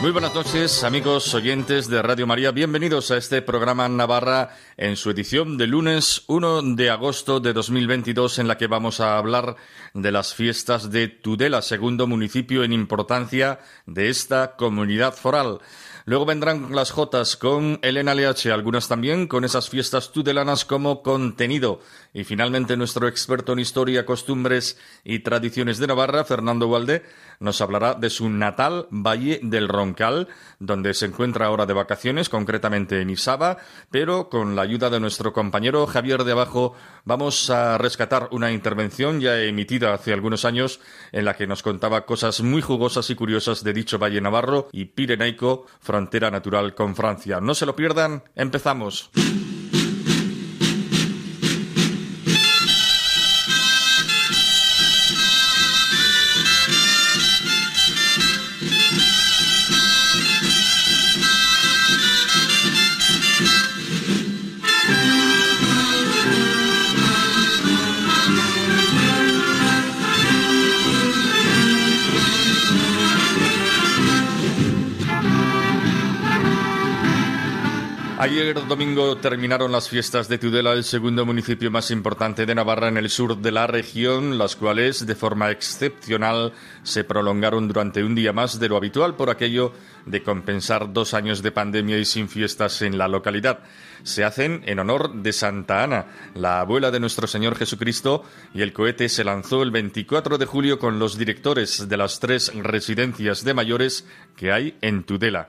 Muy buenas noches, amigos oyentes de Radio María. Bienvenidos a este programa Navarra en su edición de lunes 1 de agosto de 2022, en la que vamos a hablar de las fiestas de Tudela, segundo municipio en importancia de esta comunidad foral. Luego vendrán las Jotas con el NLH, algunas también con esas fiestas tudelanas como contenido. Y finalmente nuestro experto en historia, costumbres y tradiciones de Navarra, Fernando Walde, nos hablará de su natal Valle del Roncal, donde se encuentra ahora de vacaciones, concretamente en Isaba, pero con la ayuda de nuestro compañero Javier de Abajo vamos a rescatar una intervención ya emitida hace algunos años en la que nos contaba cosas muy jugosas y curiosas de dicho Valle Navarro y Pirenaico, frontera natural con Francia. No se lo pierdan, empezamos. Ayer domingo terminaron las fiestas de Tudela, el segundo municipio más importante de Navarra en el sur de la región, las cuales de forma excepcional se prolongaron durante un día más de lo habitual por aquello de compensar dos años de pandemia y sin fiestas en la localidad. Se hacen en honor de Santa Ana, la abuela de nuestro Señor Jesucristo, y el cohete se lanzó el 24 de julio con los directores de las tres residencias de mayores que hay en Tudela.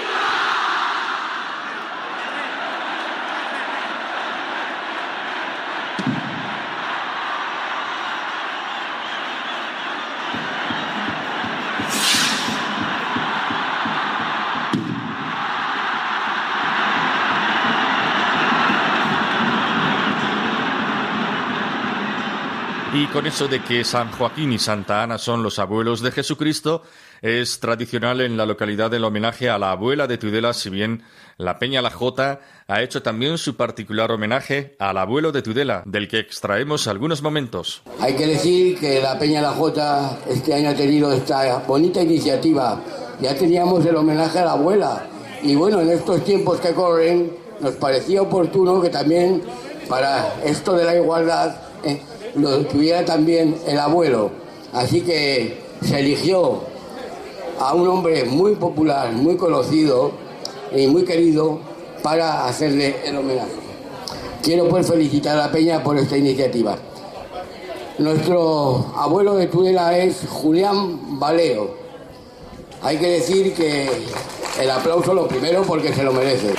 Y con eso de que San Joaquín y Santa Ana son los abuelos de Jesucristo, es tradicional en la localidad el homenaje a la abuela de Tudela, si bien la Peña La Jota ha hecho también su particular homenaje al abuelo de Tudela, del que extraemos algunos momentos. Hay que decir que la Peña La Jota este año ha tenido esta bonita iniciativa. Ya teníamos el homenaje a la abuela. Y bueno, en estos tiempos que corren, nos parecía oportuno que también para esto de la igualdad eh, lo tuviera también el abuelo. Así que se eligió a un hombre muy popular, muy conocido y muy querido para hacerle el homenaje. Quiero pues felicitar a Peña por esta iniciativa. Nuestro abuelo de Tudela es Julián Valero. Hay que decir que el aplauso lo primero porque se lo merece.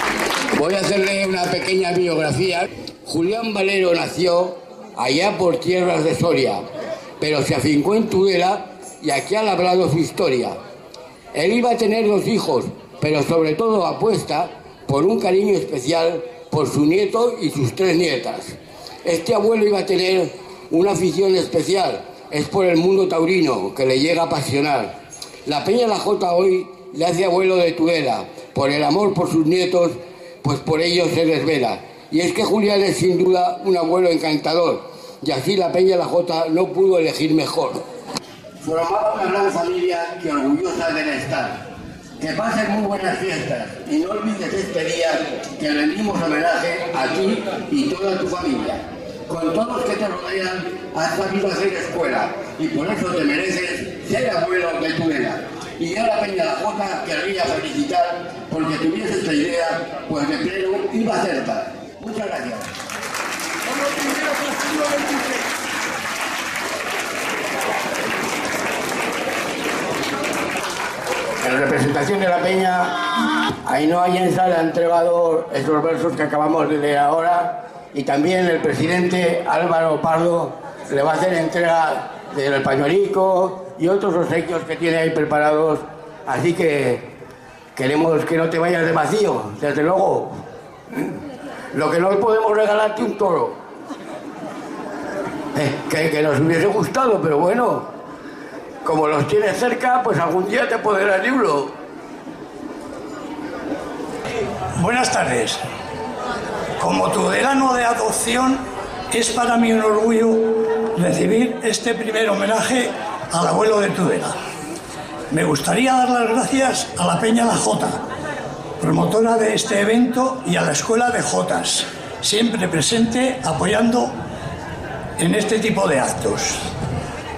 Voy a hacerle una pequeña biografía. Julián Valero nació allá por tierras de Soria, pero se afincó en Tudela y aquí ha labrado su historia. Él iba a tener dos hijos, pero sobre todo apuesta por un cariño especial por su nieto y sus tres nietas. Este abuelo iba a tener una afición especial, es por el mundo taurino, que le llega a apasionar. La Peña La Jota hoy le hace abuelo de Tudela, por el amor por sus nietos, pues por ellos se desvela. Y es que Julián es sin duda un abuelo encantador, y así la Peña La Jota no pudo elegir mejor. Formaba una gran familia que orgullosa de estar. Que pasen muy buenas fiestas y no olvides este día que rendimos homenaje a ti y toda tu familia. con todos los que te rodean, has sabido hacer escuela y por eso te mereces ser abuelo de tu edad. Y a la Peña La Jota querría felicitar porque tuviese esta idea, pues de pleno iba a acertar. Muchas gracias. En representación de la Peña, Ainhoa Yensa le ha entregado estos versos que acabamos de leer ahora y también el presidente Álvaro Pardo le va a hacer entrega del pañuelico y otros obsequios que tiene ahí preparados. Así que queremos que no te vayas de vacío, desde luego. Lo que no podemos regalarte un toro. Eh, que, nos hubiese gustado, pero bueno, como los tienes cerca, pues algún día te podrá el libro. Buenas tardes. Como tudelano de adopción, es para mí un orgullo recibir este primer homenaje al abuelo de Tudela. Me gustaría dar las gracias a la Peña La Jota, promotora de este evento, y a la Escuela de Jotas, siempre presente apoyando en este tipo de actos.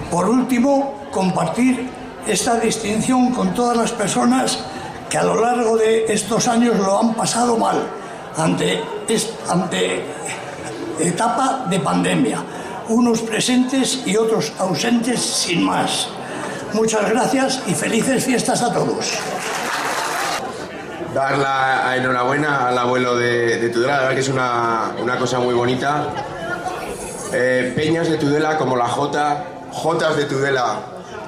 Por último, compartir esta distinción con todas las personas que a lo largo de estos años lo han pasado mal ante, ante etapa de pandemia, unos presentes y otros ausentes sin más. Muchas gracias y felices fiestas a todos. Dar la enhorabuena al abuelo de, de Tudela, la verdad que es una, una cosa muy bonita. Eh, peñas de Tudela como la Jota, Jotas de Tudela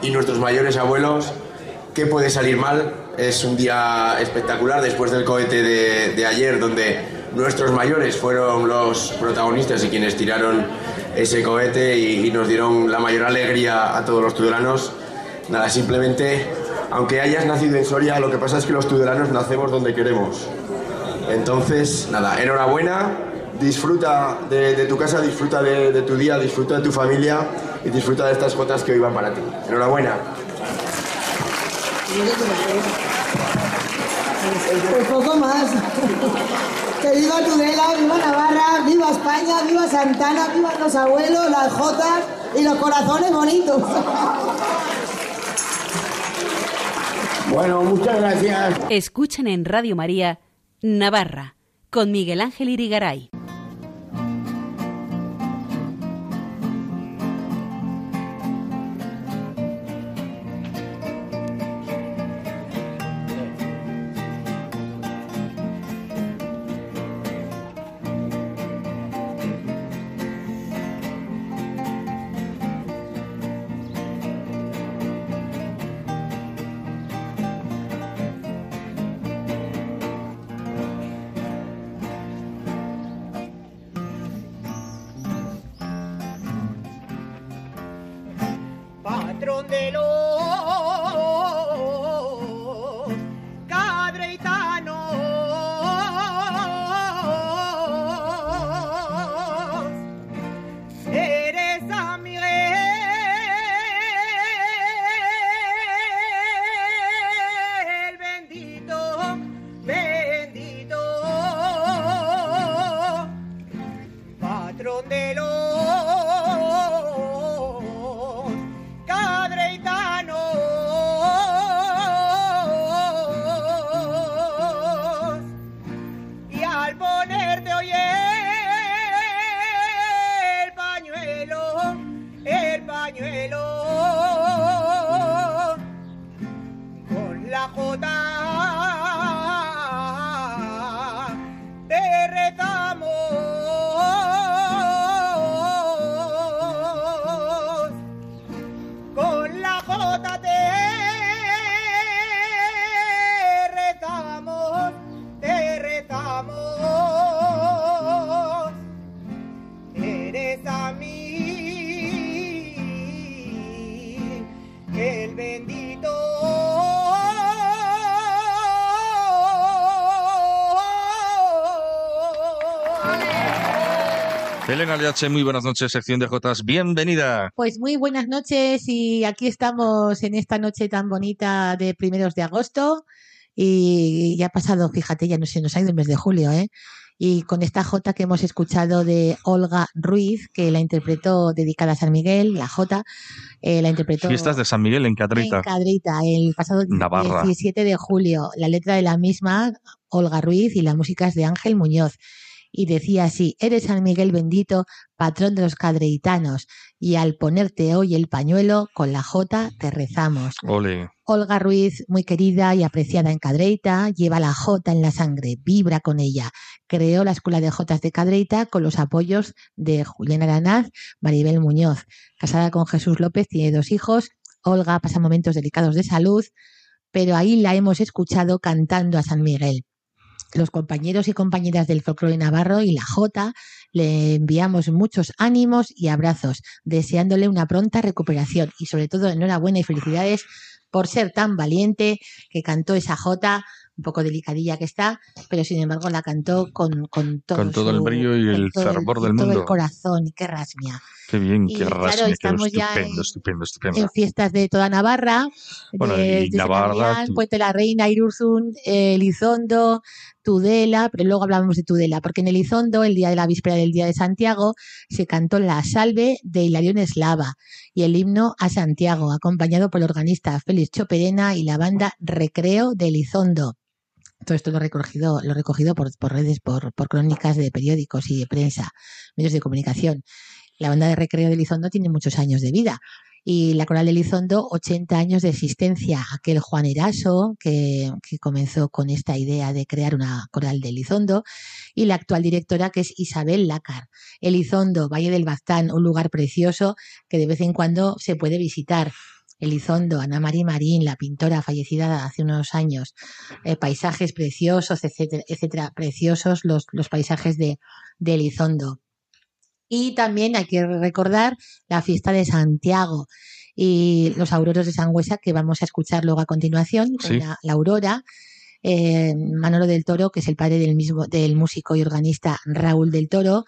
y nuestros mayores abuelos. ¿Qué puede salir mal? Es un día espectacular después del cohete de, de ayer, donde nuestros mayores fueron los protagonistas y quienes tiraron ese cohete y, y nos dieron la mayor alegría a todos los tudelanos. Nada, simplemente, aunque hayas nacido en Soria, lo que pasa es que los tudelanos nacemos donde queremos. Entonces, nada, enhorabuena, disfruta de, tu casa, disfruta de, de, tu día, disfruta de tu familia y disfruta de estas cuotas que hoy van para ti. Enhorabuena. Pues poco más. Que viva Tudela, viva Navarra, viva España, viva Santana, viva los abuelos, las jotas y los corazones bonitos. Bueno, muchas gracias. Escuchan en Radio María Navarra con Miguel Ángel Irigaray. Elena Aliache, muy buenas noches, sección de Jotas, bienvenida. Pues muy buenas noches y aquí estamos en esta noche tan bonita de primeros de agosto y ya ha pasado, fíjate, ya no se nos ha ido el mes de julio, ¿eh? y con esta Jota que hemos escuchado de Olga Ruiz, que la interpretó dedicada a San Miguel, la Jota, eh, la interpretó Fiestas de San Miguel en Cadreita. en Cadreita el pasado Navarra. 17 de julio. La letra de la misma, Olga Ruiz, y la música es de Ángel Muñoz. Y decía así, eres San Miguel bendito, patrón de los cadreitanos, y al ponerte hoy el pañuelo, con la Jota te rezamos. Ole. Olga Ruiz, muy querida y apreciada en Cadreita, lleva la Jota en la sangre, vibra con ella. Creó la Escuela de Jotas de Cadreita con los apoyos de Julián Aranaz, Maribel Muñoz. Casada con Jesús López, tiene dos hijos. Olga pasa momentos delicados de salud, pero ahí la hemos escuchado cantando a San Miguel. Los compañeros y compañeras del folclore navarro y la Jota le enviamos muchos ánimos y abrazos, deseándole una pronta recuperación y sobre todo enhorabuena y felicidades por ser tan valiente que cantó esa Jota, un poco delicadilla que está, pero sin embargo la cantó con, con todo, Con todo el brillo y con el todo fervor del todo mundo. el corazón, y qué rasmia. Qué bien, Y qué claro, rasmi, qué estamos ya estupendo, en- estupendo, estupendo. En fiestas de toda Navarra, Bueno, de, Navarra, tú- Puente la Reina, Irurzun, eh, Elizondo, Tudela, pero luego hablábamos de Tudela, porque en Elizondo, el día de la víspera del Día de Santiago, se cantó la salve de Hilarión Eslava y el himno a Santiago, acompañado por el organista Félix Choperena y la banda Recreo de Elizondo. Todo esto lo he recogido, lo he recogido por, por redes, por, por crónicas de periódicos y de prensa, medios de comunicación. La banda de recreo de Elizondo tiene muchos años de vida y la coral de Elizondo 80 años de existencia. Aquel Juan Eraso que, que comenzó con esta idea de crear una coral de Elizondo y la actual directora que es Isabel Lácar. Elizondo, Valle del Baztán, un lugar precioso que de vez en cuando se puede visitar. Elizondo, Ana María Marín, la pintora fallecida hace unos años, eh, paisajes preciosos, etcétera, etcétera, preciosos los, los paisajes de, de Elizondo. Y también hay que recordar la fiesta de Santiago y los auroros de Sangüesa que vamos a escuchar luego a continuación, con Sí. la, la aurora. eh, Manolo del Toro, que es el padre del mismo del músico y organista Raúl del Toro,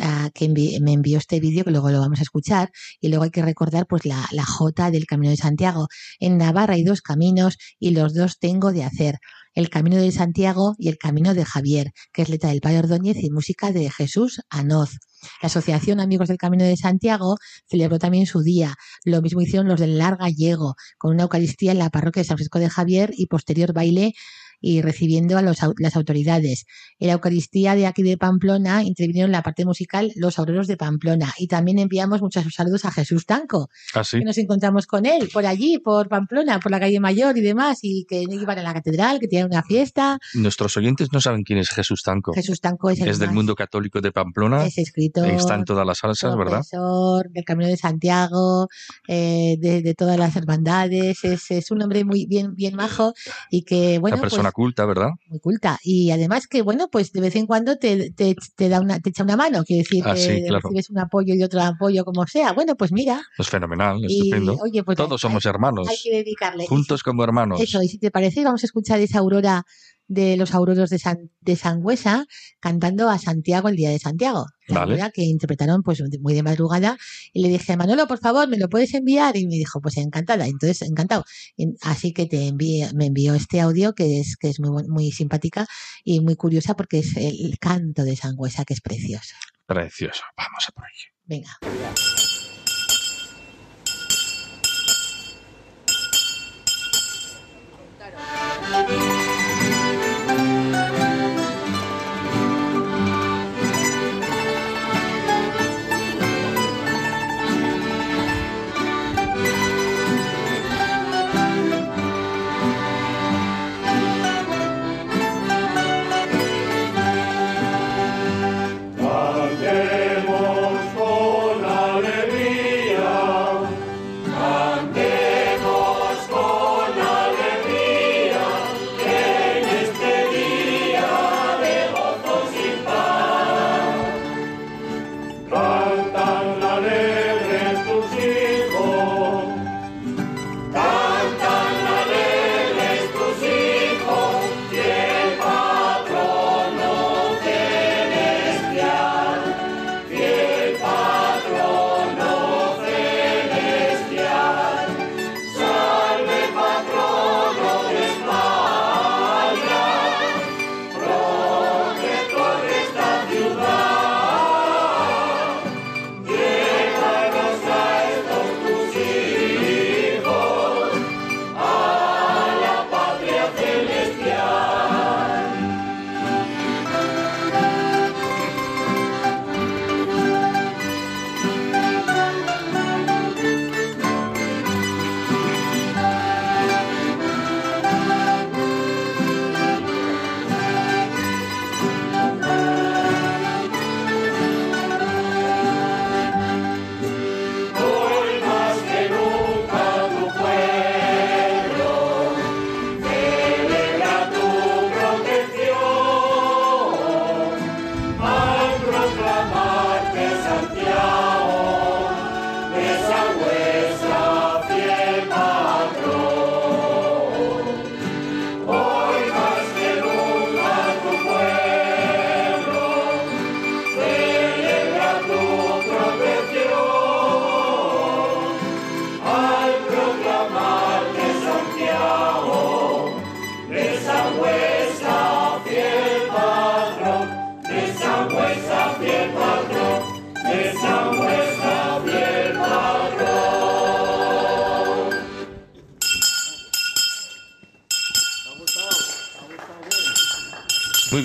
ah, que me envió este vídeo que luego lo vamos a escuchar y luego hay que recordar pues la, la Jota del Camino de Santiago. En Navarra hay dos caminos y los dos tengo de hacer. El Camino de Santiago y el Camino de Javier, que es letra del Padre Ordóñez y música de Jesús Anoz. La Asociación Amigos del Camino de Santiago celebró también su día. Lo mismo hicieron los del Lar Gallego, con una Eucaristía en la parroquia de San Francisco de Javier y posterior baile y recibiendo a los las autoridades. En la Eucaristía de aquí de Pamplona intervinieron en la parte musical los auroros de Pamplona y también enviamos muchos saludos a Jesús Tanco, Así. que nos encontramos con él por allí, por Pamplona, por la calle Mayor y demás, y que iban a la catedral, que tenían una fiesta. Nuestros oyentes no saben quién es Jesús Tanco. Jesús Tanco es el Es del más- mundo católico de Pamplona. es escritor, Está en todas las salsas, ¿verdad? profesor del Camino de Santiago, eh, de, de todas las hermandades. Es, es un hombre muy bien, bien majo y que, bueno, Una persona culta, ¿verdad? muy culta. Y además que, bueno, pues de vez en cuando te, te, te da una, te echa una mano, quiere decir Ah, que sí, claro. recibes un apoyo y otro apoyo, como sea. Bueno, pues mira, Es fenomenal, y estupendo. oye, pues Todos somos hermanos, hay que dedicarle. juntos como hermanos. Eso, y si te parece, vamos a escuchar esa aurora de los auroros de, San, de Sangüesa cantando a Santiago el día de Santiago. Vale. que interpretaron pues muy de madrugada. Y le dije, Manolo, por favor, ¿me lo puedes enviar? Y me dijo, pues encantada. Entonces, encantado. En- Así que te envié, me envió este audio que es, que es muy, muy simpática y muy curiosa porque es el canto de Sangüesa que es precioso. Precioso. Vamos a por ello. Venga.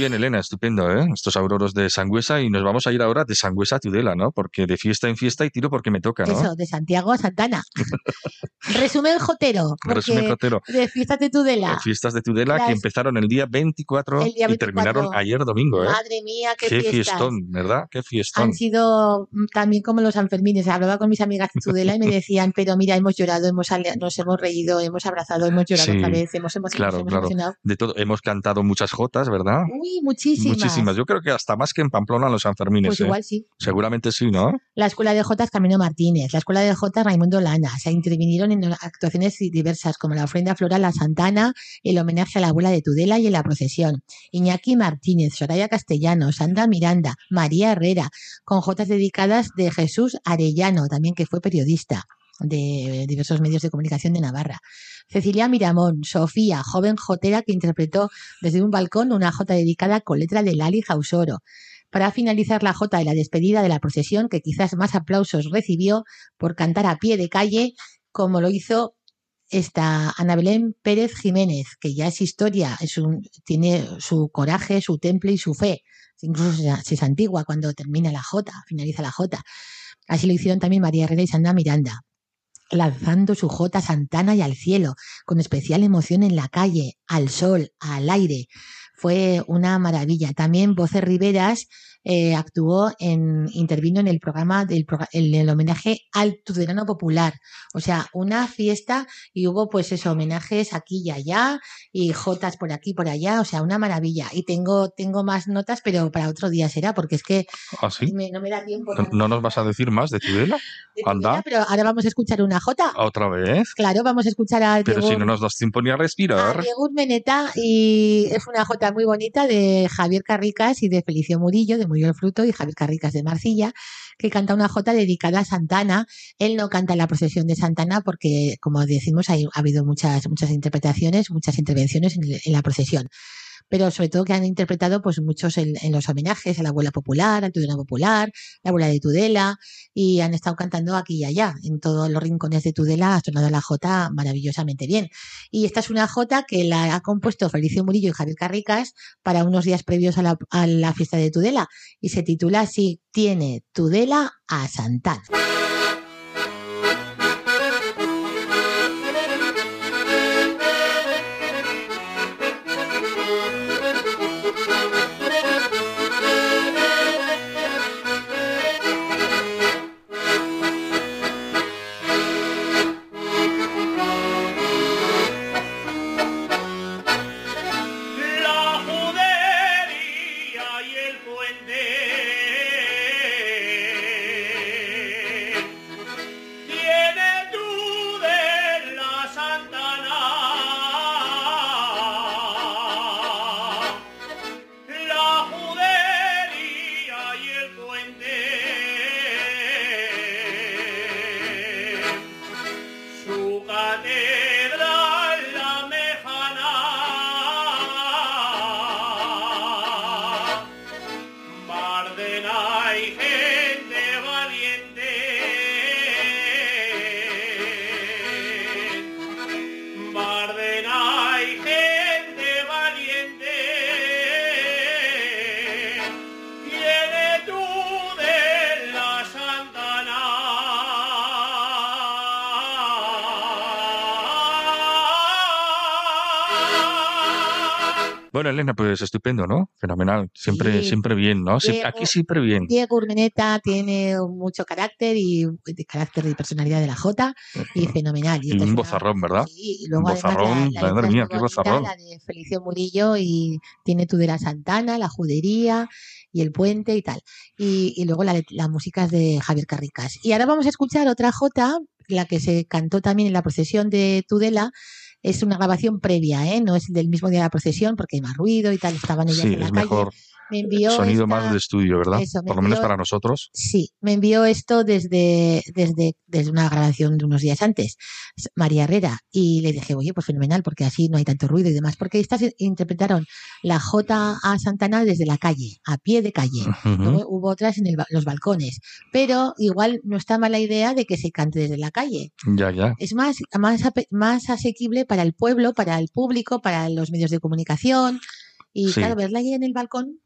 Bien, Elena, estupendo, ¿eh? Estos auroros de Sangüesa y nos vamos a ir ahora de Sangüesa a Tudela, ¿no? Porque de fiesta en fiesta y tiro porque me toca, ¿no? Eso, de Santiago a Santana. Resumen jotero. Resumen jotero. De fiestas de Tudela. Fiestas de Tudela Las- que empezaron el día 24 El día y terminaron 24. ayer domingo, ¿eh? Madre mía, qué, Qué fiestas. fiestón, ¿verdad? Qué fiestón. Han sido mm, también como los Sanfermines. Hablaba con mis amigas de Tudela y me decían, pero mira, hemos llorado, hemos nos hemos reído, hemos abrazado, hemos llorado Sí, otra vez, hemos emocionado, Claro, hemos claro. emocionado. De todo, hemos cantado muchas jotas, ¿verdad? Uy, muchísimas. Muchísimas. Yo creo que hasta más que en Pamplona los Sanfermines. Pues ¿eh? igual sí. Seguramente sí, ¿no? La Escuela de Jotas Camino Martínez, la Escuela de Jotas Raimundo Lana. Se intervinieron en actuaciones diversas como la ofrenda floral a Santana, el homenaje a la abuela de Tudela y en la procesión. Iñaki Martínez, Soraya Castellano, Sandra Miranda, María Herrera, con jotas dedicadas de Jesús Arellano, también que fue periodista de diversos medios de comunicación de Navarra. Cecilia Miramón, Sofía, joven jotera que interpretó desde un balcón una jota dedicada con letra de Lali Jausoro. Para finalizar la jota de la despedida de la procesión, que quizás más aplausos recibió por cantar a pie de calle, como lo hizo esta Ana Belén Pérez Jiménez, que ya es historia, es tiene su coraje, su temple y su fe. Incluso se, se santigua cuando termina la jota, finaliza la jota. Así lo hicieron también María Herrera y Sandra Miranda lanzando su jota Santana y al cielo, con especial emoción en la calle, al sol, al aire. Fue una maravilla. También Voces Riveras eh, actuó en, intervino en el programa del en el homenaje al Tudelano Popular. O sea, una fiesta y hubo pues eso, homenajes aquí y allá y jotas por aquí y por allá. O sea, una maravilla. Y tengo, tengo más notas, pero para otro día será, porque es que ¿Ah, sí? me- no me da tiempo. ¿No, no nos vas a decir más de Tudela? de Anda, Tudela, pero ahora vamos a escuchar una jota. otra vez. Claro, vamos a escuchar a Pero Diego, si no nos das tiempo ni a a respirar. Diego Urmeneta y es una jota muy bonita de Javier Carricas y de Felicio Murillo, de Murió el Fruto, y Javier Carricas de Marcilla, que canta una jota dedicada a Santana. Él no canta la procesión de Santana porque, como decimos, hay, ha habido muchas, muchas interpretaciones, muchas intervenciones en, en la procesión. Pero sobre todo que han interpretado pues muchos en, los homenajes a la abuela popular, al Tudela popular, la abuela de Tudela, y han estado cantando aquí y allá, en todos los rincones de Tudela, ha sonado la jota maravillosamente bien. Y esta es una jota que la ha compuesto Felicio Murillo y Javier Carricas para unos días previos a la, a la fiesta de Tudela, y se titula así, Tiene Tudela a Santana. Pues estupendo, ¿no? Fenomenal. Siempre, Sí. siempre bien, ¿no? Diego- aquí siempre bien. Diego Urmeneta tiene mucho carácter y de carácter y personalidad de la Jota y fenomenal. Y Y un bozarrón, ¿verdad? Sí, y Un luego la- bozarrón, la letra madre mía, qué bozarrón. La de Felicio Murillo y tiene Tudela Santana, la judería y el puente y tal. Y, y luego la, la música es de Javier Carricas. Y ahora vamos a escuchar otra Jota, la que se cantó también en la procesión de Tudela. Es una grabación previa, ¿eh? no es del mismo día de la procesión porque hay más ruido y tal, estaban ellas Sí, en la es calle. mejor. Me envió Sonido esta- más de estudio, ¿verdad? Eso, Por lo menos para nosotros. Sí, me envió esto desde, desde, desde una grabación de unos días antes, María Herrera, y le dije, oye, pues fenomenal, porque así no hay tanto ruido y demás, porque estas interpretaron la J a Santana desde la calle, a pie de calle. Luego hubo otras en el los balcones, pero igual no está mala idea de que se cante desde la calle. Ya, ya. Es más, más, más asequible para el pueblo, para el público, para los medios de comunicación Y Sí. claro, verla ahí en el balcón,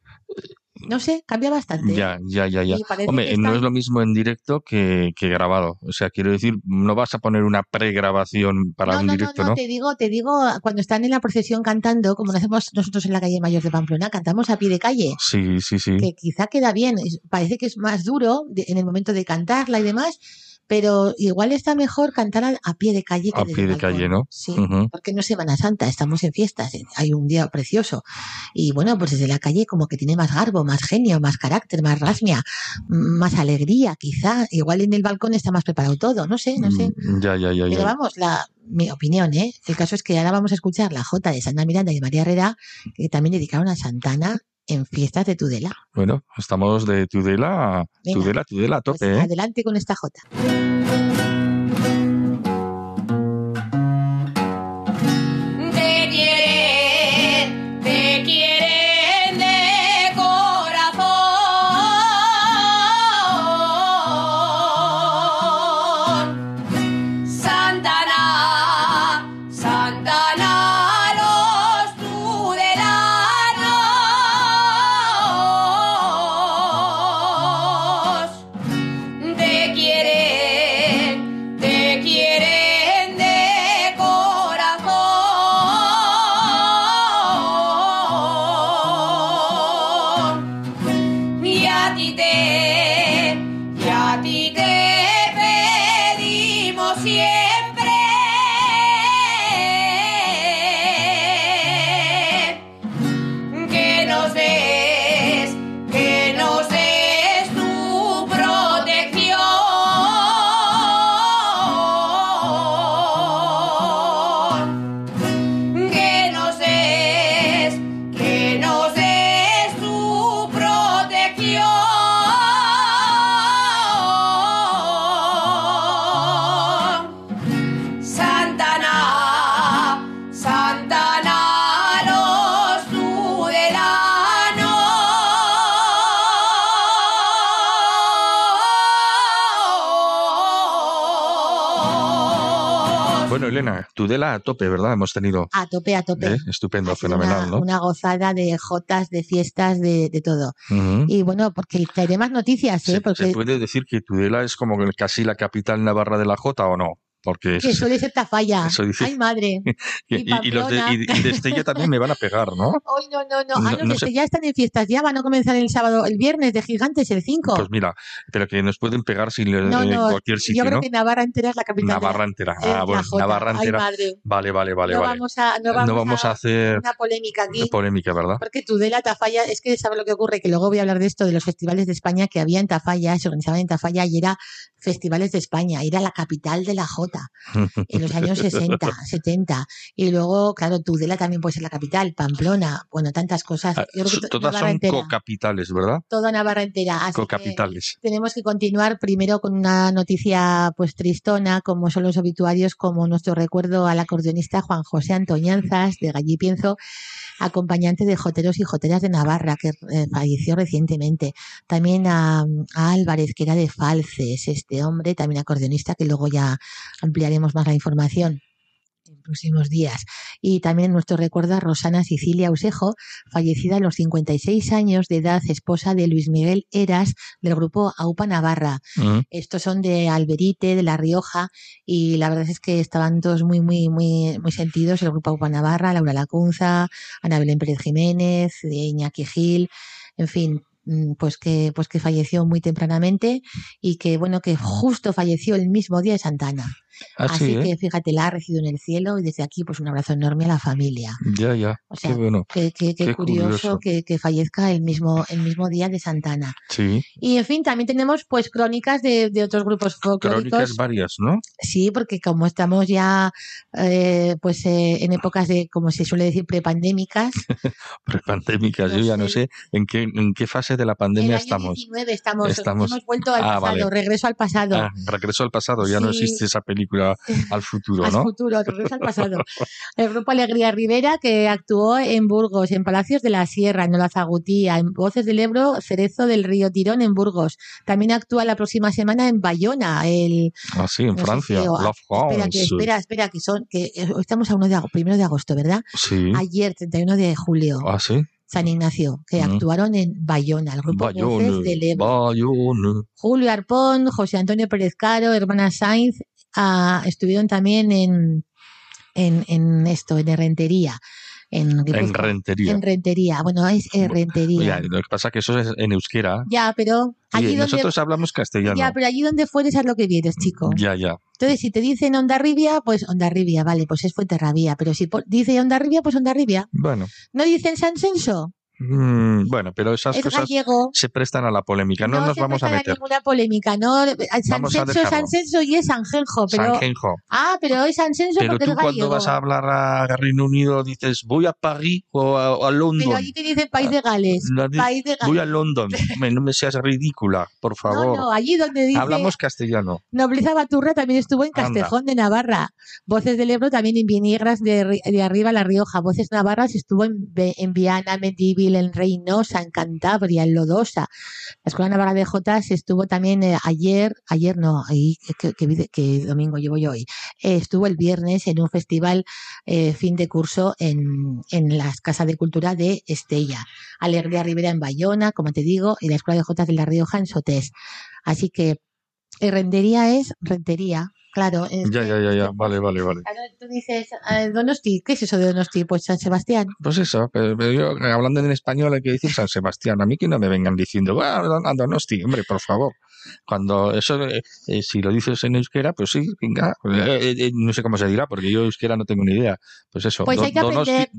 no sé, cambia bastante. Ya, ya, ya, ya. Y parece Hombre, que no es lo mismo en directo que, que grabado. O sea, quiero decir, no vas a poner una pregrabación para no, un no, directo, no, ¿no? te digo, te digo, cuando están en la procesión cantando, como lo hacemos nosotros en la calle Mayor de Pamplona, cantamos a pie de calle. Sí, sí, sí. que quizá queda bien, parece que es más duro en el momento de cantarla y demás, pero igual está mejor cantar a, a pie de calle que A pie de balcón. calle, ¿no? Sí, Ujú. porque no es Semana Santa, estamos en fiestas, hay un día precioso. Y bueno, pues desde la calle como que tiene más garbo, más genio, más carácter, más rasmia, más alegría, quizá. Igual en el balcón está más preparado todo, no sé, no sé. Mm, Ya, ya, ya, Pero vamos, la, mi opinión, ¿eh? El caso es que ahora vamos a escuchar la Jota de Santa Miranda y de María Herrera, que también dedicaron a Santana en fiestas de Tudela. Bueno, estamos de Tudela, Venga. Tudela, Tudela a Pues tope, ¿eh? adelante con esta Jota. Tope, ¿verdad? Hemos tenido. A tope, a tope. ¿eh? Estupendo, fenomenal, una, ¿no? una gozada de jotas, de fiestas, de, de todo. Y bueno, porque traeré más noticias, ¿eh? ¿Se, porque se puede decir que Tudela es como casi la capital navarra de la Jota o no? Porque que es- suele ser Tafalla. Eso dice. Ay, madre. y, y y- los de, y, de Estella también me van a pegar, ¿no? Ay, no, no, no. Ah, no, no ya están en fiestas. Ya van a comenzar el sábado, el viernes de Gigantes, el 5. Pues mira, pero que nos pueden pegar sin no, no. cualquier Yo sitio, creo ¿no? que Navarra entera es la capital. de la- Navarra entera. Ah, bueno. Navarra Ay, entera. madre. Vale, vale, vale, no, vale. Vamos a, no vamos, No vamos a hacer una polémica aquí. polémica, ¿verdad? Porque Tudela, Tafalla, es que sabe lo que ocurre, que luego voy a hablar de esto, de los festivales de España que había en Tafalla, se organizaban en Tafalla y era festivales de España, era la capital de la En los años 60, 70. Y luego, claro, Tudela también puede ser la capital, Pamplona, bueno, tantas cosas. Ah, Yo creo que Todas Navarra son cocapitales, ¿verdad? toda Navarra entera. Así que Cocapitales. tenemos que continuar primero con una noticia pues tristona, como son los obituarios, como nuestro recuerdo al acordeonista Juan José Antoñanzas de Gallí Pienzo, acompañante de joteros y joteras de Navarra, que eh, falleció recientemente. También a, a Álvarez, que era de Falces, este hombre, también acordeonista, que luego ya ampliaremos más la información en próximos días. Y también nuestro recuerdo a Rosana Sicilia Usejo, fallecida a los 56 años de edad, esposa de Luis Miguel Eras del grupo AUPA Navarra. Estos son de Alberite, de La Rioja, y la verdad es que estaban todos muy, muy, muy, muy sentidos. El grupo AUPA Navarra, Laura Lacunza, Ana Belén Pérez Jiménez, de Iñaki Gil, en fin, mm, pues que, pues que falleció muy tempranamente y que, bueno, que justo falleció el mismo día de Santana. Así sí, ¿eh? que fíjate, la ha recibido en el cielo y desde aquí pues un abrazo enorme a la familia. Ya, ya. O sea, Qué bueno. Qué, qué- qué Qué curioso, curioso. Que, que fallezca el mismo, el mismo día de Santana. Sí. Y en fin, también tenemos pues crónicas de, de otros grupos folclóricos. Crónicas varias, ¿no? Sí, porque como estamos ya eh, pues eh, en épocas de, como se suele decir, prepandémicas, Prepandémicas. No Yo ya no sé. en qué, en qué fase de la el pandemia año estamos. 19 estamos, Estamos- hemos vuelto al Ah, pasado, vale. regreso al pasado. Ah, regreso al pasado, ya no existe esa película al futuro, al ¿no? futuro, regreso al pasado. El grupo Alegría Rivera, que actuó en Burgos, en Palacios de la Sierra, en Olazagutía, en Voces del Ebro, Cerezo del Río Tirón, en Burgos. También actúa la próxima semana en Bayona, el Ah, sí, en no Francia. Love espera, que, espera, espera, que son, que eh, estamos a 1 de primero de agosto, ¿verdad? Sí. Ayer, 31 de julio. Ah, sí. San Ignacio, que Mm. actuaron en Bayona, el grupo Voces Bayona, del Ebro. Bayona. Julio Arpón, José Antonio Pérez Caro, hermana Sainz, ah, estuvieron también en, en, en esto, en Rentería. En. Rentería. En Rentería. Bueno, es Rentería. Lo que pasa es que eso es en euskera. Ya, pero allí Oye, donde, nosotros hablamos castellano. ya, pero allí donde fueres es lo que vienes, chico. Ya, ya. Entonces, si te dicen Ondarribia, pues Ondarribia, vale, pues es Fuenterrabía. Pero si dice Ondarribia, pues Ondarribia. Bueno, ¿No dicen San Senso? Mm, bueno, pero esas Es cosas gallego. se prestan a la polémica. No, nos se vamos a meter. ninguna polémica, ¿no? San Vamos a Senso, dejarlo. San Senso y es Sanjenjo, pero... Sanjenjo. Ah, pero es San Senso Pero porque tú es cuando gallego. vas a hablar a Reino Unido dices voy a París o a, a London. Pero allí te dicen País de Gales. No di- País de voy a Gales. London. No me seas ridícula, por No, favor. no, allí donde dice Hablamos castellano. Nobleza Baturra también estuvo en Anda. Castejón de Navarra. Voces del Ebro también en Viniegas de, de arriba La Rioja. Voces Navarras estuvo en, en Viana, Mendívil, en Reynosa, en Cantabria, en Lodosa. La Escuela Navarra de Jotas estuvo también eh, ayer, ayer no, ahí, que, domingo llevo yo hoy. Eh, estuvo el viernes en un festival eh, fin de curso en, en las Casas de Cultura de Estella. Alegría Rivera en Bayona, como te digo, y la Escuela de Jotas de La Rioja en Sotés. Así que eh, rendería es rentería, claro. es Ya, que- ya, ya, ya. Vale, vale, vale. Claro, Tú dices, eh, Donosti, ¿qué es eso de Donosti? Pues San Sebastián. Pues eso, pero, pero yo eh, hablando en español hay que decir San Sebastián. A mí que no me vengan diciendo, "Ah, a Donosti, hombre, por favor. Cuando eso, eh, eh, si lo dices en euskera, pues sí, venga. Eh, eh, eh, no sé cómo se dirá, porque yo euskera no tengo ni idea. Pues eso, Pues do- hay que Donosti, aprender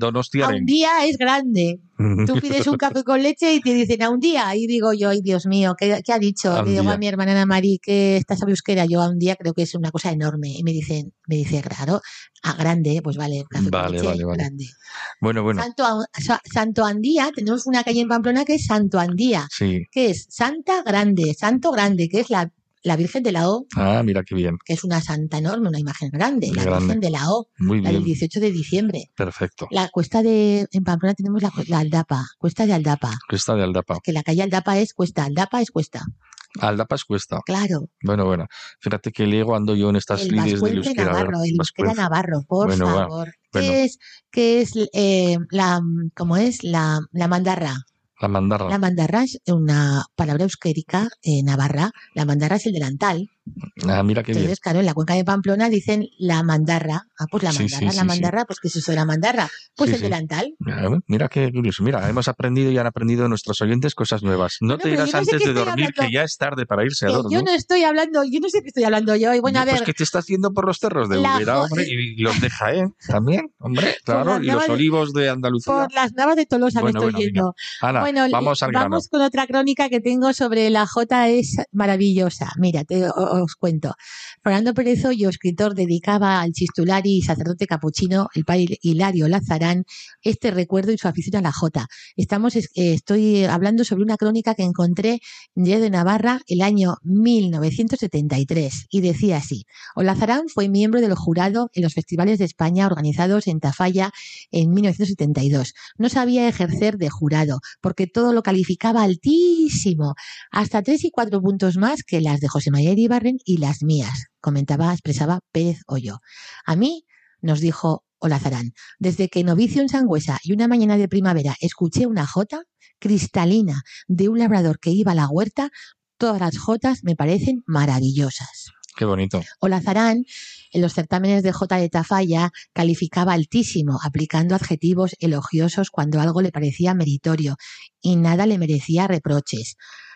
A un día es grande. Tú pides un café con leche y te dicen a un día. Y digo yo, ay Dios mío, ¿qué, qué ha dicho? A Le digo día. a mi hermana Ana Mari que está sabe euskera. Yo a un día creo que es una cosa enorme. Y me dicen, me dice, claro, a grande, pues vale, café Vale, vale, vale. grande. Bueno, bueno, Santo, Santo Andía, tenemos una calle en Pamplona que es Santo Andía, sí. que es Santa Grande, Santo Grande, que es la, la Virgen de la O, Ah, mira qué bien. que es una santa enorme, una imagen grande, la Grande. Virgen de la O, Muy la del bien. 18 de diciembre. Perfecto. La cuesta de, en Pamplona tenemos la, la Aldapa, cuesta de Aldapa, Cuesta de Aldapa. que la calle Aldapa es cuesta, Aldapa es cuesta, Aldapa es cuesta. claro. Bueno, bueno. Fíjate que lego ando yo en estas del Vascuence euskera. ver, Navarro, el euskera. Navarro, por Bueno, favor. bueno. ¿Qué es, qué es eh, la, cómo es? La, la mandarra. La mandarra. La mandarra es una palabra euskérica eh, navarra. La mandarra es el delantal. Ah, mira qué bien. Claro, en la cuenca de Pamplona dicen la mandarra. Ah, pues la Sí, mandarra, sí, la sí, mandarra, pues ¿qué es eso de la mandarra? Pues el delantal. Ah, Mira qué curioso. Mira, hemos aprendido y han aprendido nuestros oyentes cosas nuevas. No te irás yo no sé antes de dormir, hablando. que ya es tarde para irse a Que dormir. yo no estoy hablando, yo no sé qué estoy hablando yo. Y bueno, a Pues que te estás yendo por los cerros de jo- hombre, y los de Jaén también, hombre, claro, y los olivos de Andalucía. por las navas de Tolosa Bueno, me bueno, estoy yendo. Ana, bueno, vamos al grano. vamos con otra crónica que tengo sobre la J es maravillosa. Mira, te, os cuento. Fernando Pérez Hoyo, escritor, dedicaba al chistulari y sacerdote capuchino, el padre Hilario Lazarán, este recuerdo y su afición a la J. Estamos, es- eh, estoy hablando sobre una crónica que encontré en de Navarra el año 1973 y decía así. Olazarán fue miembro del jurado en los festivales de España organizados en Tafalla en 1972. No sabía ejercer de jurado porque todo lo calificaba altísimo, hasta tres y cuatro puntos más que las de José María Y las mías, comentaba, expresaba Pérez Hoyo. A mí, nos dijo Olazarán, desde que novicio en Sangüesa y una mañana de primavera escuché una jota cristalina de un labrador que iba a la huerta, todas las jotas me parecen maravillosas. Qué bonito. Olazarán, en los certámenes de J de Tafalla, calificaba altísimo, aplicando adjetivos elogiosos cuando algo le parecía meritorio y nada le merecía reproches.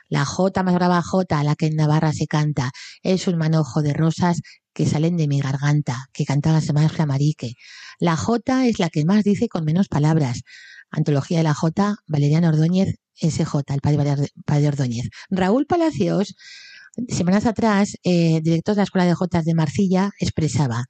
La J más brava J, la que en Navarra se canta, es un manojo de rosas que salen de mi garganta, que canta las semanas Flamarique. La J es la que más dice con menos palabras. Antología de la J, Valeriano Ordóñez, SJ, el padre, padre Ordóñez. Raúl Palacios, semanas atrás, eh, director de la Escuela de Jotas de Marcilla, expresaba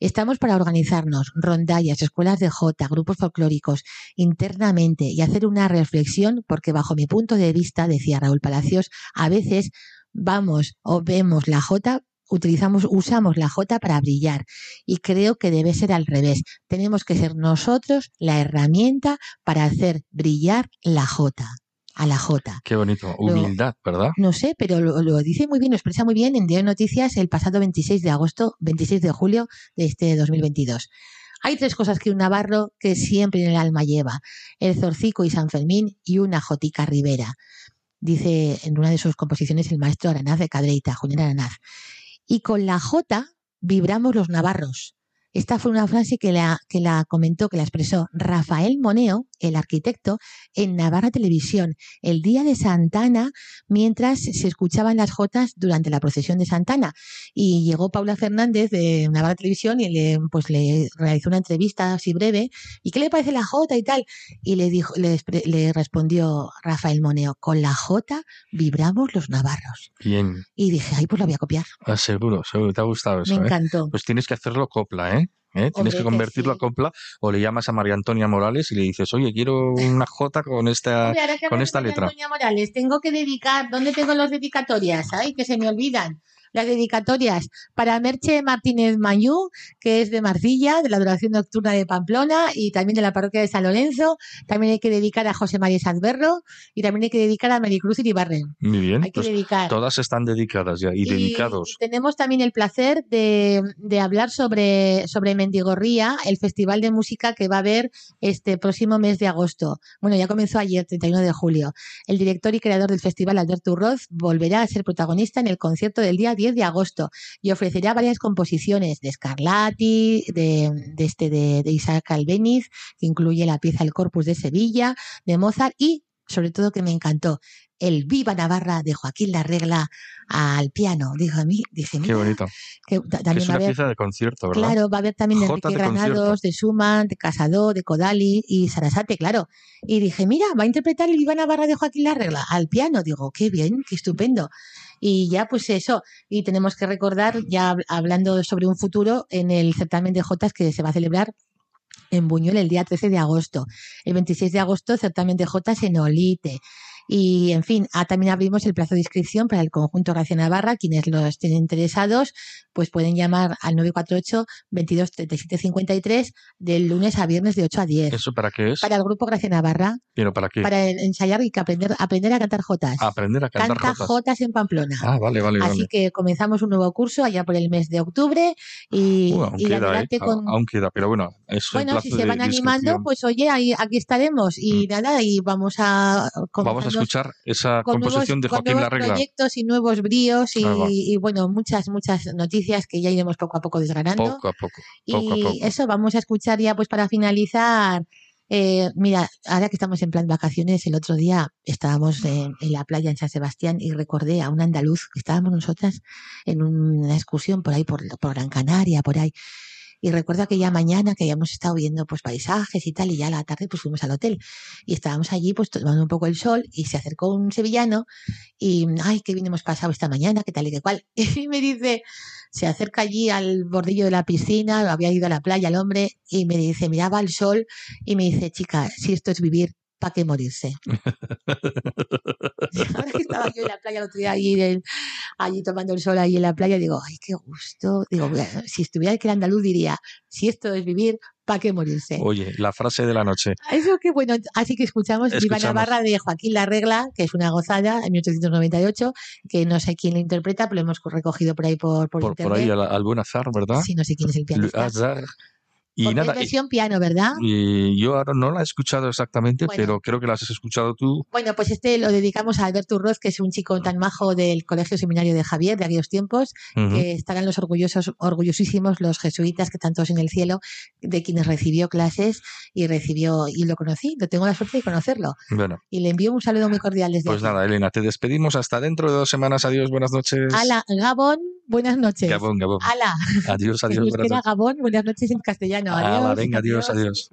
Estamos para organizarnos, rondallas, escuelas de Jota, grupos folclóricos, internamente y hacer una reflexión, porque bajo mi punto de vista, decía Raúl Palacios, a veces vamos o vemos la Jota, utilizamos, usamos la Jota para brillar. Y creo que debe ser al revés. Tenemos que ser nosotros la herramienta para hacer brillar la Jota, a la Jota. Qué bonito. Humildad, ¿verdad? No sé, pero lo, lo dice muy bien, lo expresa muy bien en Diario de Noticias el pasado 26 de agosto, 26 de julio de este 2022. Hay tres cosas que un navarro que siempre en el alma lleva: el zorcico y San Fermín y una jotica ribera. Dice en una de sus composiciones el maestro Aranaz de Cadreita, Julián Aranaz. Y con la jota vibramos los navarros. Esta fue una frase que la, que la comentó, que la expresó Rafael Moneo, el arquitecto, en Navarra Televisión, el día de Santana, mientras se escuchaban las jotas durante la procesión de Santana. Y llegó Paula Fernández de Navarra Televisión y le, pues, le realizó una entrevista así breve. ¿Y qué le parece la jota y tal? Y le, dijo, le, respondió Rafael Moneo, con la jota vibramos los navarros. Bien, Y dije, ay, pues la voy a copiar. Ah, seguro, seguro, te ha gustado eso. Me ¿eh? encantó. Pues tienes que hacerlo copla, ¿eh? ¿Eh? Tienes que convertirlo a copla o le llamas a María Antonia Morales y le dices, oye, quiero una J con esta, Hombre, ahora que con esta letra. Antonia Morales, tengo que dedicar, ¿dónde tengo las dedicatorias? Ay, que se me olvidan. Las dedicatorias para Merche Martínez Mañú, que es de Marcilla, de la Adoración Nocturna de Pamplona y también de la parroquia de San Lorenzo. También hay que dedicar a José María Sanberro y también hay que dedicar a Maricruz Iribarren. Muy bien, Hay que pues dedicar. todas están dedicadas ya y, dedicados. Tenemos también el placer de, de hablar sobre, sobre Mendigorría, el festival de música que va a haber este próximo mes de agosto. Bueno, ya comenzó ayer, 31 de julio. El director y creador del festival, Alberto Urroz, volverá a ser protagonista en el concierto del día 10 de agosto y ofrecerá varias composiciones de Scarlatti, de, de este, de, de Isaac Albeniz, que incluye la pieza El Corpus de Sevilla, de Mozart y, sobre todo, que me encantó, el Viva Navarra de Joaquín Larregla al piano. Dijo a mí, dije, Qué mira, bonito. que ta- Que también es una haber, pieza de concierto, ¿verdad? claro, va a haber también de Enrique de concierto. Granados, de Schumann, de Casado, de Kodali y Sarasate, claro. Y dije, mira, va a interpretar el Viva Navarra de Joaquín Larregla al piano. Digo, qué bien, qué estupendo. Y ya, pues eso. Y tenemos que recordar, ya hab- hablando sobre un futuro, en el certamen de Jotas que se va a celebrar en Buñuel el día 13 de agosto. El 26 de agosto, certamen de Jotas en Olite. Y, en fin, ah, también abrimos el plazo de inscripción para el conjunto Gracia Navarra. Quienes lo estén interesados, pues pueden llamar al 948 22 37 53 del lunes a viernes de 8 a 10. ¿Eso para qué es? Para el grupo Gracia Navarra, ¿Pero para qué? para ensayar y aprender, aprender a cantar jotas. Aprender a cantar Canta jotas. jotas en Pamplona. Ah, vale, vale, Así vale. que comenzamos un nuevo curso allá por el mes de octubre y, Uh, aún y queda, ¿eh? con, Aún queda, pero bueno, bueno, si se van animando, pues oye, ahí, aquí estaremos y nada, y vamos a Mm. Vamos a escuchar esa con composición nuevos, de con Joaquín nuevos Larregla. proyectos y nuevos bríos y, y, bueno, muchas, muchas noticias que ya iremos poco a poco desgranando. Poco a poco, poco y a poco. eso, vamos a escuchar ya pues para finalizar. eh, mira, ahora que estamos en plan vacaciones, el otro día estábamos en, en la playa en San Sebastián y recordé a un andaluz que estábamos nosotras en una excursión por ahí, por, por Gran Canaria, por ahí. Y recuerdo aquella mañana que habíamos estado viendo pues paisajes y tal, y ya a la tarde pues fuimos al hotel. Y estábamos allí pues tomando un poco el sol y se acercó un sevillano y, ay, qué bien hemos pasado esta mañana, qué tal y qué cual. Y me dice, se acerca allí al bordillo de la piscina, había ido a la playa el hombre, y me dice, miraba al sol y me dice, chica, si esto es vivir, ¿para qué morirse? Ahora que estaba yo en la playa el otro día allí, en- allí tomando el sol ahí en la playa, digo, ay, qué gusto. Digo, "Bueno, si estuviera aquí el andaluz diría, si esto es vivir, ¿para qué morirse? Oye, la frase de la noche. Eso que bueno, así que escuchamos Viva Escuchamos. Navarra de Joaquín Larregla, que es una gozada, en 1898, que no sé quién lo interpreta, pero lo hemos recogido por ahí por, por, Por, por internet. ahí al, al buen azar, ¿verdad? Sí, no sé quién es el pianista. Azar. Y Porque nada, es versión piano, ¿verdad? y, yo ahora no la he escuchado exactamente, Bueno. pero creo que la has escuchado tú. Bueno, pues este lo dedicamos a Alberto Urroz, que es un chico tan majo del Colegio Seminario de Javier de aquellos tiempos, que estarán los orgullosos, orgullosísimos los jesuitas que están todos en el cielo, de quienes recibió clases y recibió, y lo conocí, lo tengo la suerte de conocerlo. Bueno, Y le envío un saludo muy cordial desde pues aquí. nada, Elena, te despedimos hasta dentro de dos semanas. Adiós, buenas noches. Ala, Gabón, buenas noches. Gabón, Gabón. Ala. Adiós, adiós, euskera. Gabón, buenas noches en castellano. Adiós. Ala, venga, adiós, adiós.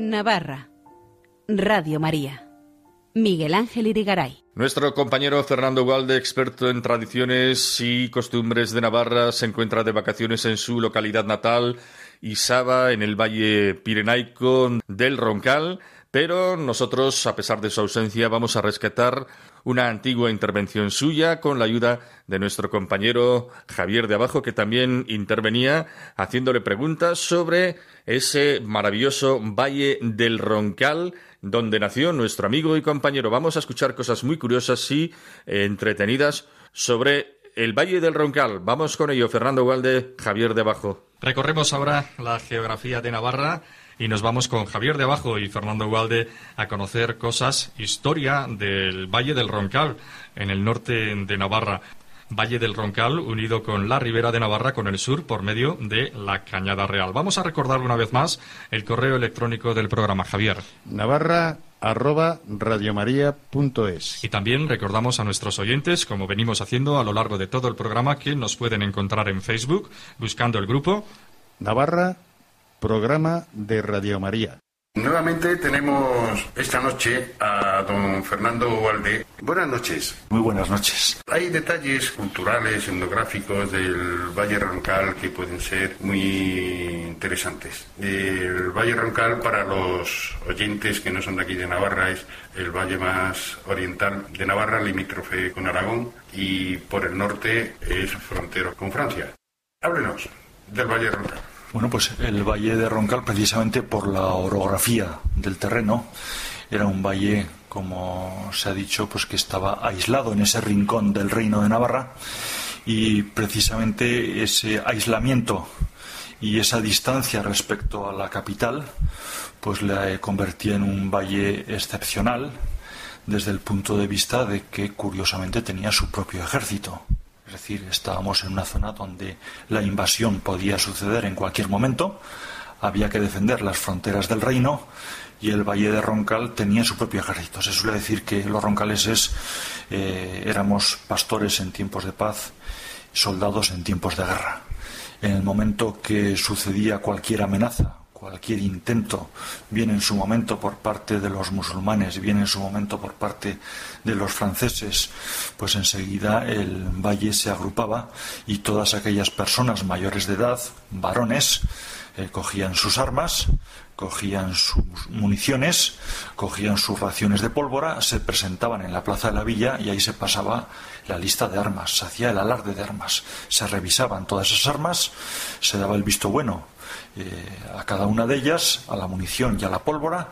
Navarra. Radio María. Miguel Ángel Irigaray. Nuestro compañero Fernando Walde, experto en tradiciones y costumbres de Navarra, se encuentra de vacaciones en su localidad natal, Isaba, en el Valle Pirenaico del Roncal. Pero nosotros, a pesar de su ausencia, vamos a rescatar una antigua intervención suya con la ayuda de nuestro compañero Javier de Abajo, que también intervenía haciéndole preguntas sobre ese maravilloso Valle del Roncal, donde nació nuestro amigo y compañero. Vamos a escuchar cosas muy curiosas y entretenidas sobre el Valle del Roncal. Vamos con ello, Fernando Walde, Javier de Abajo. Recorremos ahora la geografía de Navarra y nos vamos con Javier de Abajo y Fernando Walde a conocer cosas, historia del Valle del Roncal en el norte de Navarra. Valle del Roncal unido con la Ribera de Navarra con el sur por medio de la Cañada Real. Vamos a recordar una vez más el correo electrónico del programa, Javier. Navarra arroba radiomaria.es. Y también recordamos a nuestros oyentes, como venimos haciendo a lo largo de todo el programa, que nos pueden encontrar en Facebook buscando el grupo Navarra programa de Radio María. Nuevamente tenemos esta noche a don Fernando Walde. Buenas noches. Muy buenas noches. Hay detalles culturales, etnográficos del Valle Roncal que pueden ser muy interesantes. El Valle Roncal, para los oyentes que no son de aquí de Navarra, es el valle más oriental de Navarra, limítrofe con Aragón, y por el norte es frontero con Francia. Háblenos del Valle Roncal. Bueno, pues el valle de Roncal, precisamente por la orografía del terreno, era un valle, como se ha dicho, pues que estaba aislado en ese rincón del reino de Navarra y precisamente ese aislamiento y esa distancia respecto a la capital, pues le convertía en un valle excepcional desde el punto de vista de que curiosamente tenía su propio ejército. Es decir, estábamos en una zona donde la invasión podía suceder en cualquier momento, había que defender las fronteras del reino y el Valle de Roncal tenía su propio ejército. Se suele decir que los roncaleses eh, éramos pastores en tiempos de paz, soldados en tiempos de guerra. En el momento que sucedía cualquier amenaza, cualquier intento, bien en su momento por parte de los musulmanes, bien en su momento por parte de los franceses, pues enseguida el valle se agrupaba y todas aquellas personas mayores de edad, varones, eh, cogían sus armas, cogían sus municiones, cogían sus raciones de pólvora, se presentaban en la plaza de la villa y ahí se pasaba la lista de armas, se hacía el alarde de armas, se revisaban todas esas armas, se daba el visto bueno a cada una de ellas, a la munición y a la pólvora,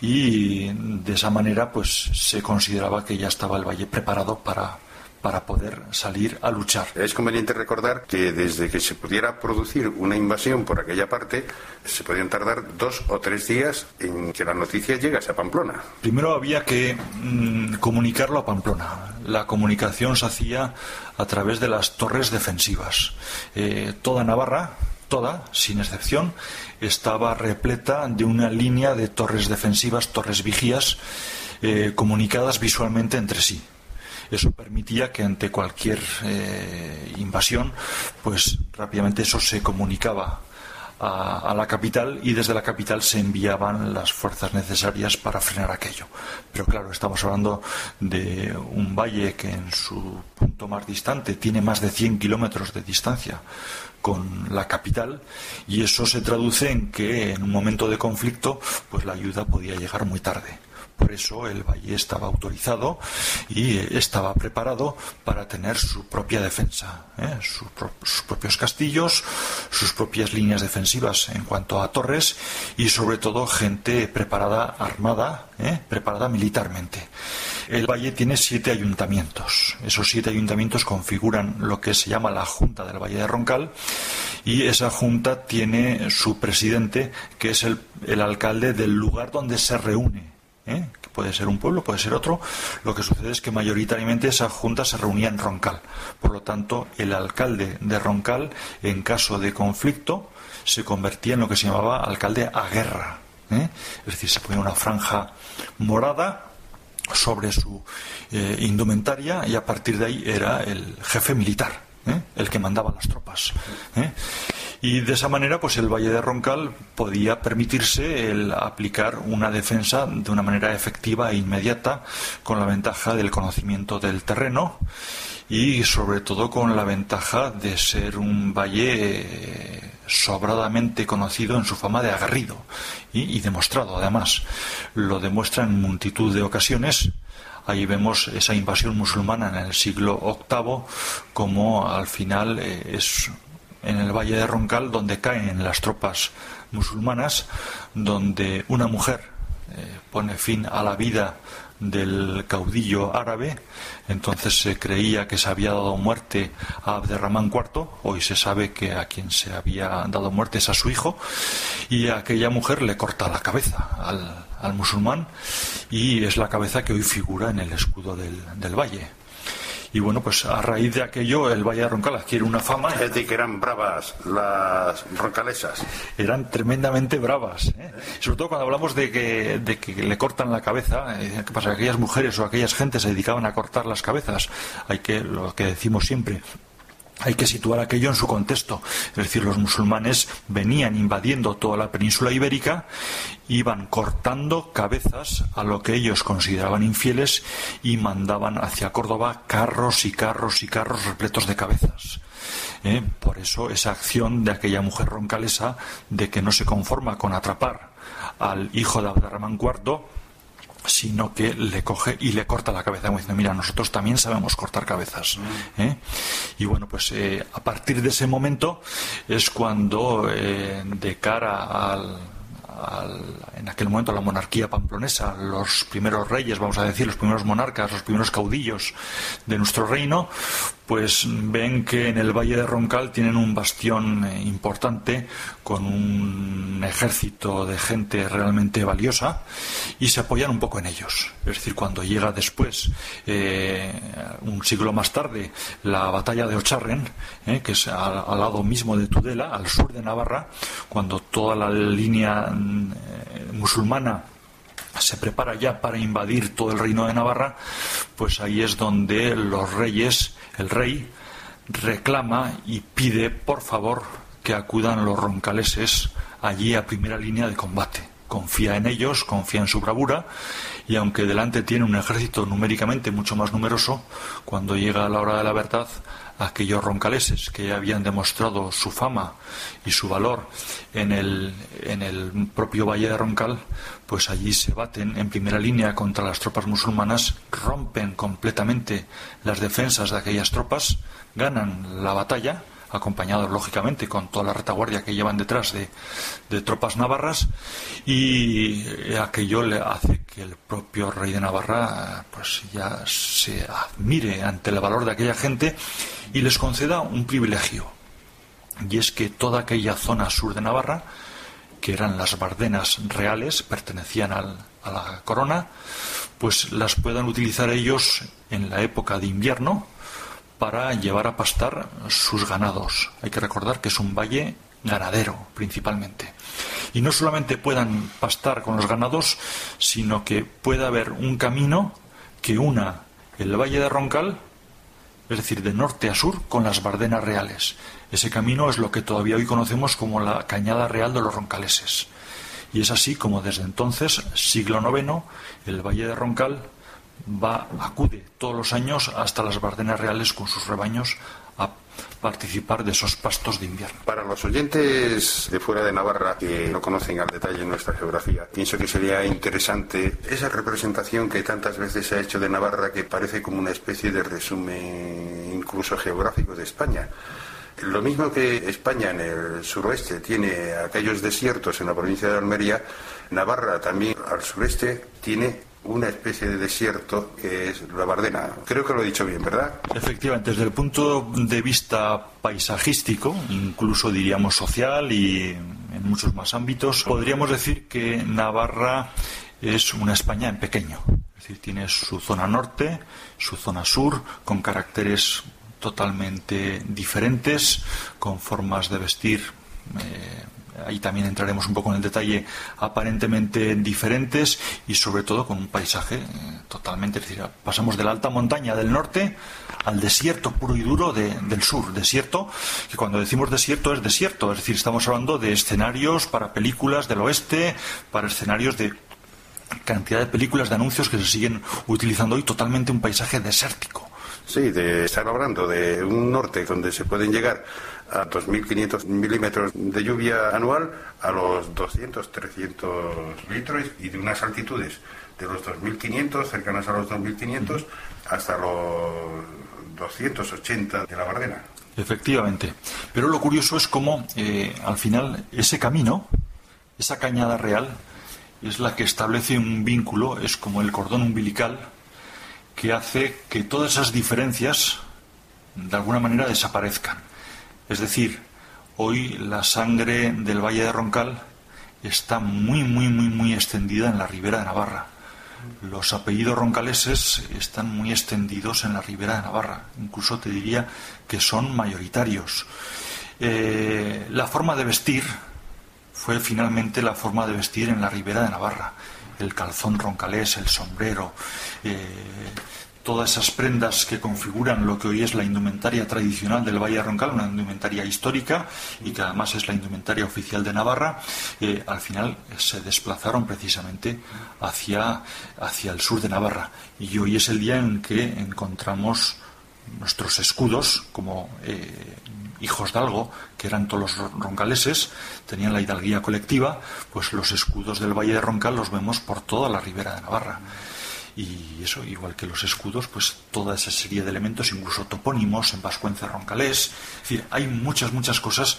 y de esa manera pues se consideraba que ya estaba el valle preparado para, para poder salir a luchar. Es conveniente recordar que desde que se pudiera producir una invasión por aquella parte, se podían tardar dos o tres días en que la noticia llegase a Pamplona. Primero había que mm, comunicarlo a Pamplona. La comunicación se hacía a través de las torres defensivas. Eh, toda Navarra, toda, sin excepción, estaba repleta de una línea de torres defensivas, torres vigías, eh, comunicadas visualmente entre sí. Eso permitía que ante cualquier eh, invasión, pues rápidamente eso se comunicaba a, a, la capital y desde la capital se enviaban las fuerzas necesarias para frenar aquello. Pero claro, estamos hablando de un valle que en su punto más distante tiene más de 100 kilómetros de distancia con la capital y eso se traduce en que en un momento de conflicto pues la ayuda podía llegar muy tarde. Por eso el valle estaba autorizado y estaba preparado para tener su propia defensa, ¿eh? sus, pro sus propios castillos, sus propias líneas defensivas en cuanto a torres y sobre todo gente preparada, armada, ¿eh? preparada militarmente. El valle tiene siete ayuntamientos. Esos siete ayuntamientos configuran lo que se llama la Junta del Valle de Roncal y esa junta tiene su presidente, que es el alcalde del lugar donde se reúne ¿eh? puede ser un pueblo, puede ser otro. Lo que sucede es que mayoritariamente esa junta se reunía en Roncal. Por lo tanto, el alcalde de Roncal, en caso de conflicto, se convertía en lo que se llamaba alcalde a guerra. ¿eh? Es decir, se ponía una franja morada sobre su eh, indumentaria y a partir de ahí era el jefe militar, el que mandaba las tropas. Y de esa manera, pues el Valle de Roncal podía permitirse el aplicar una defensa de una manera efectiva e inmediata, con la ventaja del conocimiento del terreno y sobre todo con la ventaja de ser un valle eh, sobradamente conocido en su fama de agarrido y, y demostrado además. Lo demuestra en multitud de ocasiones. Ahí vemos esa invasión musulmana en el siglo VIII, como al final eh, es en el Valle de Roncal donde caen las tropas musulmanas, donde una mujer eh, pone fin a la vida del caudillo árabe. Entonces se creía que se había dado muerte a Abderramán IV. Hoy se sabe que a quien se había dado muerte es a su hijo. Y aquella mujer le corta la cabeza al, musulmán y es la cabeza que hoy figura en el escudo del valle. Y bueno, pues a raíz de aquello el Valle de Roncal adquiere una fama. Es decir, que eran bravas las roncalesas. Eran tremendamente bravas. ¿eh? Sobre todo cuando hablamos de que, de que le cortan la cabeza. eh, ¿Qué pasa? Aquellas mujeres o aquellas gentes se dedicaban a cortar las cabezas. Hay que, lo que decimos siempre, hay que situar aquello en su contexto. Es decir, los musulmanes venían invadiendo toda la península ibérica, iban cortando cabezas a lo que ellos consideraban infieles y mandaban hacia Córdoba carros y carros y carros repletos de cabezas. ¿Eh? Por eso esa acción de aquella mujer roncalesa de que no se conforma con atrapar al hijo de Abderramán IV, sino que le coge y le corta la cabeza, como diciendo, mira, nosotros también sabemos cortar cabezas. ¿eh? Y bueno, pues eh, a partir de ese momento es cuando, eh, de cara al, al- en aquel momento a la monarquía pamplonesa, los primeros reyes, vamos a decir, los primeros monarcas, los primeros caudillos de nuestro reino, pues ven que en el Valle de Roncal tienen un bastión eh, importante con un ejército de gente realmente valiosa y se apoyan un poco en ellos. Es decir, cuando llega después, eh, un siglo más tarde, la batalla de Ocharren, eh, que es al, lado mismo de Tudela, al sur de Navarra, cuando toda la línea mm, musulmana se prepara ya para invadir todo el reino de Navarra, pues ahí es donde los reyes, el rey, reclama y pide, por favor, que acudan los roncaleses allí a primera línea de combate. Confía en ellos, confía en su bravura y aunque delante tiene un ejército numéricamente mucho más numeroso, cuando llega la hora de la verdad, aquellos roncaleses que ya habían demostrado su fama y su valor en el, en el propio Valle de Roncal, pues allí se baten en primera línea contra las tropas musulmanas, rompen completamente las defensas de aquellas tropas, ganan la batalla, acompañados lógicamente con toda la retaguardia que llevan detrás de, tropas navarras, y aquello le hace que el propio rey de Navarra pues ya se admire ante el valor de aquella gente y les conceda un privilegio. Y es que toda aquella zona sur de Navarra, que eran las Bardenas reales, pertenecían al- a la corona, pues las puedan utilizar ellos en la época de invierno para llevar a pastar sus ganados. Hay que recordar que es un valle ganadero principalmente. Y no solamente puedan pastar con los ganados, sino que pueda haber un camino que una el valle de Roncal, es decir, de norte a sur, con las Bardenas reales. Ese camino es lo que todavía hoy conocemos como la Cañada Real de los Roncaleses. Y es así como desde entonces, siglo IX, el Valle de Roncal va, acude todos los años hasta las Bardenas Reales con sus rebaños a participar de esos pastos de invierno. Para los oyentes de fuera de Navarra que no conocen al detalle nuestra geografía, pienso que sería interesante esa representación que tantas veces se ha hecho de Navarra que parece como una especie de resumen incluso geográfico de España. Lo mismo que España en el suroeste tiene aquellos desiertos en la provincia de Almería, Navarra también al sureste tiene una especie de desierto que es la Bardena. Creo que lo he dicho bien, ¿verdad? Efectivamente, desde el punto de vista paisajístico, incluso diríamos social y en muchos más ámbitos, podríamos decir que Navarra es una España en pequeño. Es decir, tiene su zona norte, su zona sur, con caracteres totalmente diferentes, con formas de vestir eh, ahí también entraremos un poco en el detalle, aparentemente diferentes y sobre todo con un paisaje eh, totalmente, es decir, pasamos de la alta montaña del norte al desierto puro y duro del sur, desierto, que cuando decimos desierto es desierto, es decir, estamos hablando de escenarios para películas del oeste, para escenarios de cantidad de películas de anuncios que se siguen utilizando hoy, totalmente un paisaje desértico. Sí, de estar hablando de un norte donde se pueden llegar a 2.500 milímetros de lluvia anual a los 200, 300 litros y de unas altitudes de los 2.500, cercanas a los 2.500, hasta los 280 de la Bardena. Efectivamente. Pero lo curioso es cómo eh, al final ese camino, esa cañada real, es la que establece un vínculo, es como el cordón umbilical que hace que todas esas diferencias de alguna manera desaparezcan. Es decir, hoy la sangre del Valle de Roncal está muy, muy, muy, muy extendida en la ribera de Navarra. Los apellidos roncaleses están muy extendidos en la ribera de Navarra. Incluso te diría que son mayoritarios. Eh, la forma de vestir fue finalmente la forma de vestir en la ribera de Navarra. El calzón roncalés, el sombrero, eh, todas esas prendas que configuran lo que hoy es la indumentaria tradicional del Valle Roncal, una indumentaria histórica y que además es la indumentaria oficial de Navarra, eh, al final se desplazaron precisamente hacia, hacia el sur de Navarra. Y hoy es el día en que encontramos nuestros escudos como eh, hijos de algo, que eran todos los roncaleses, tenían la hidalguía colectiva, pues los escudos del Valle de Roncal los vemos por toda la ribera de Navarra y eso, igual que los escudos, pues toda esa serie de elementos, incluso topónimos en vascuence roncalés. Es decir, hay muchas, muchas cosas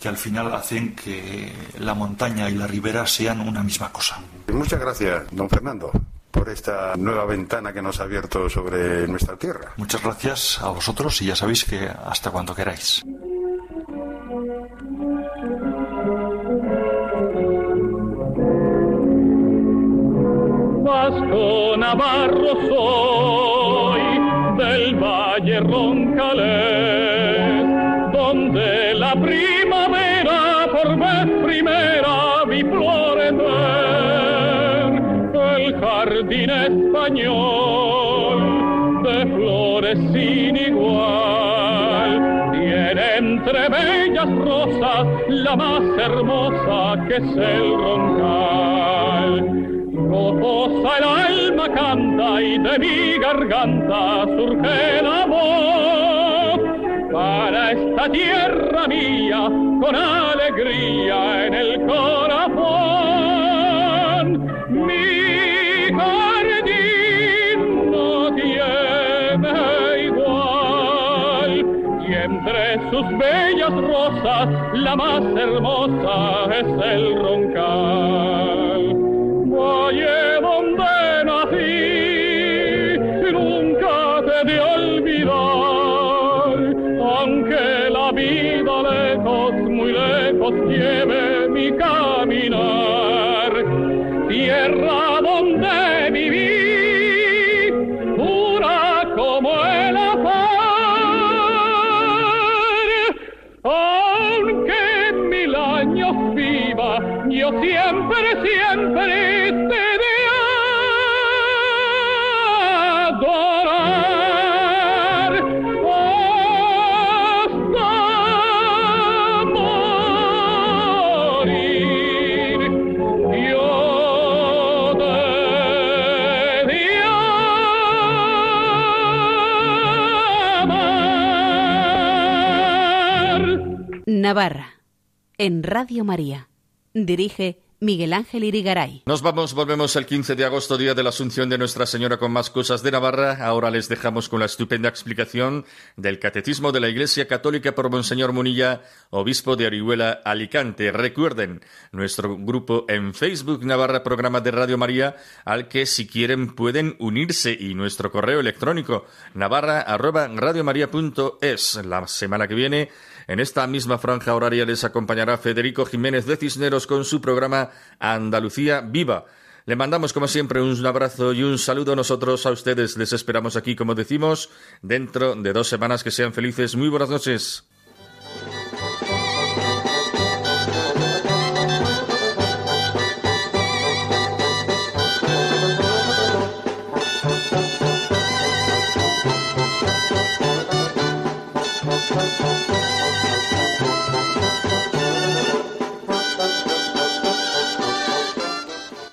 que al final hacen que la montaña y la ribera sean una misma cosa. Muchas gracias, don Fernando, por esta nueva ventana que nos ha abierto sobre nuestra tierra. Muchas gracias a vosotros y ya sabéis que hasta cuando queráis. Vasco navarro soy del valle Roncalés, donde la primavera por vez primera vi florecer el jardín español de flores sin igual. Tiene entre bellas rosas la más hermosa que es el roncal Gozosa el alma canta y de mi garganta surge la voz para esta tierra mía con alegría en el corazón. Mi jardín no tiene igual y entre sus bellas rosas la más hermosa es el roncal Navarra, en Radio María. Dirige Miguel Ángel Irigaray. Nos vamos, volvemos el 15 de agosto, día de la Asunción de Nuestra Señora con más cosas de Navarra. Ahora les dejamos con la estupenda explicación del Catecismo de la Iglesia Católica por Monseñor Munilla, obispo de Orihuela, Alicante. Recuerden, nuestro grupo en Facebook Navarra Programa de Radio María, al que si quieren pueden unirse, y nuestro correo electrónico navarra arroba radiomaria.es. La semana que viene en esta misma franja horaria les acompañará Federico Jiménez de Cisneros con su programa Andalucía Viva. Le mandamos como siempre un abrazo y un saludo nosotros a ustedes. Les esperamos aquí, como decimos, dentro de dos semanas. Que sean felices. Muy buenas noches.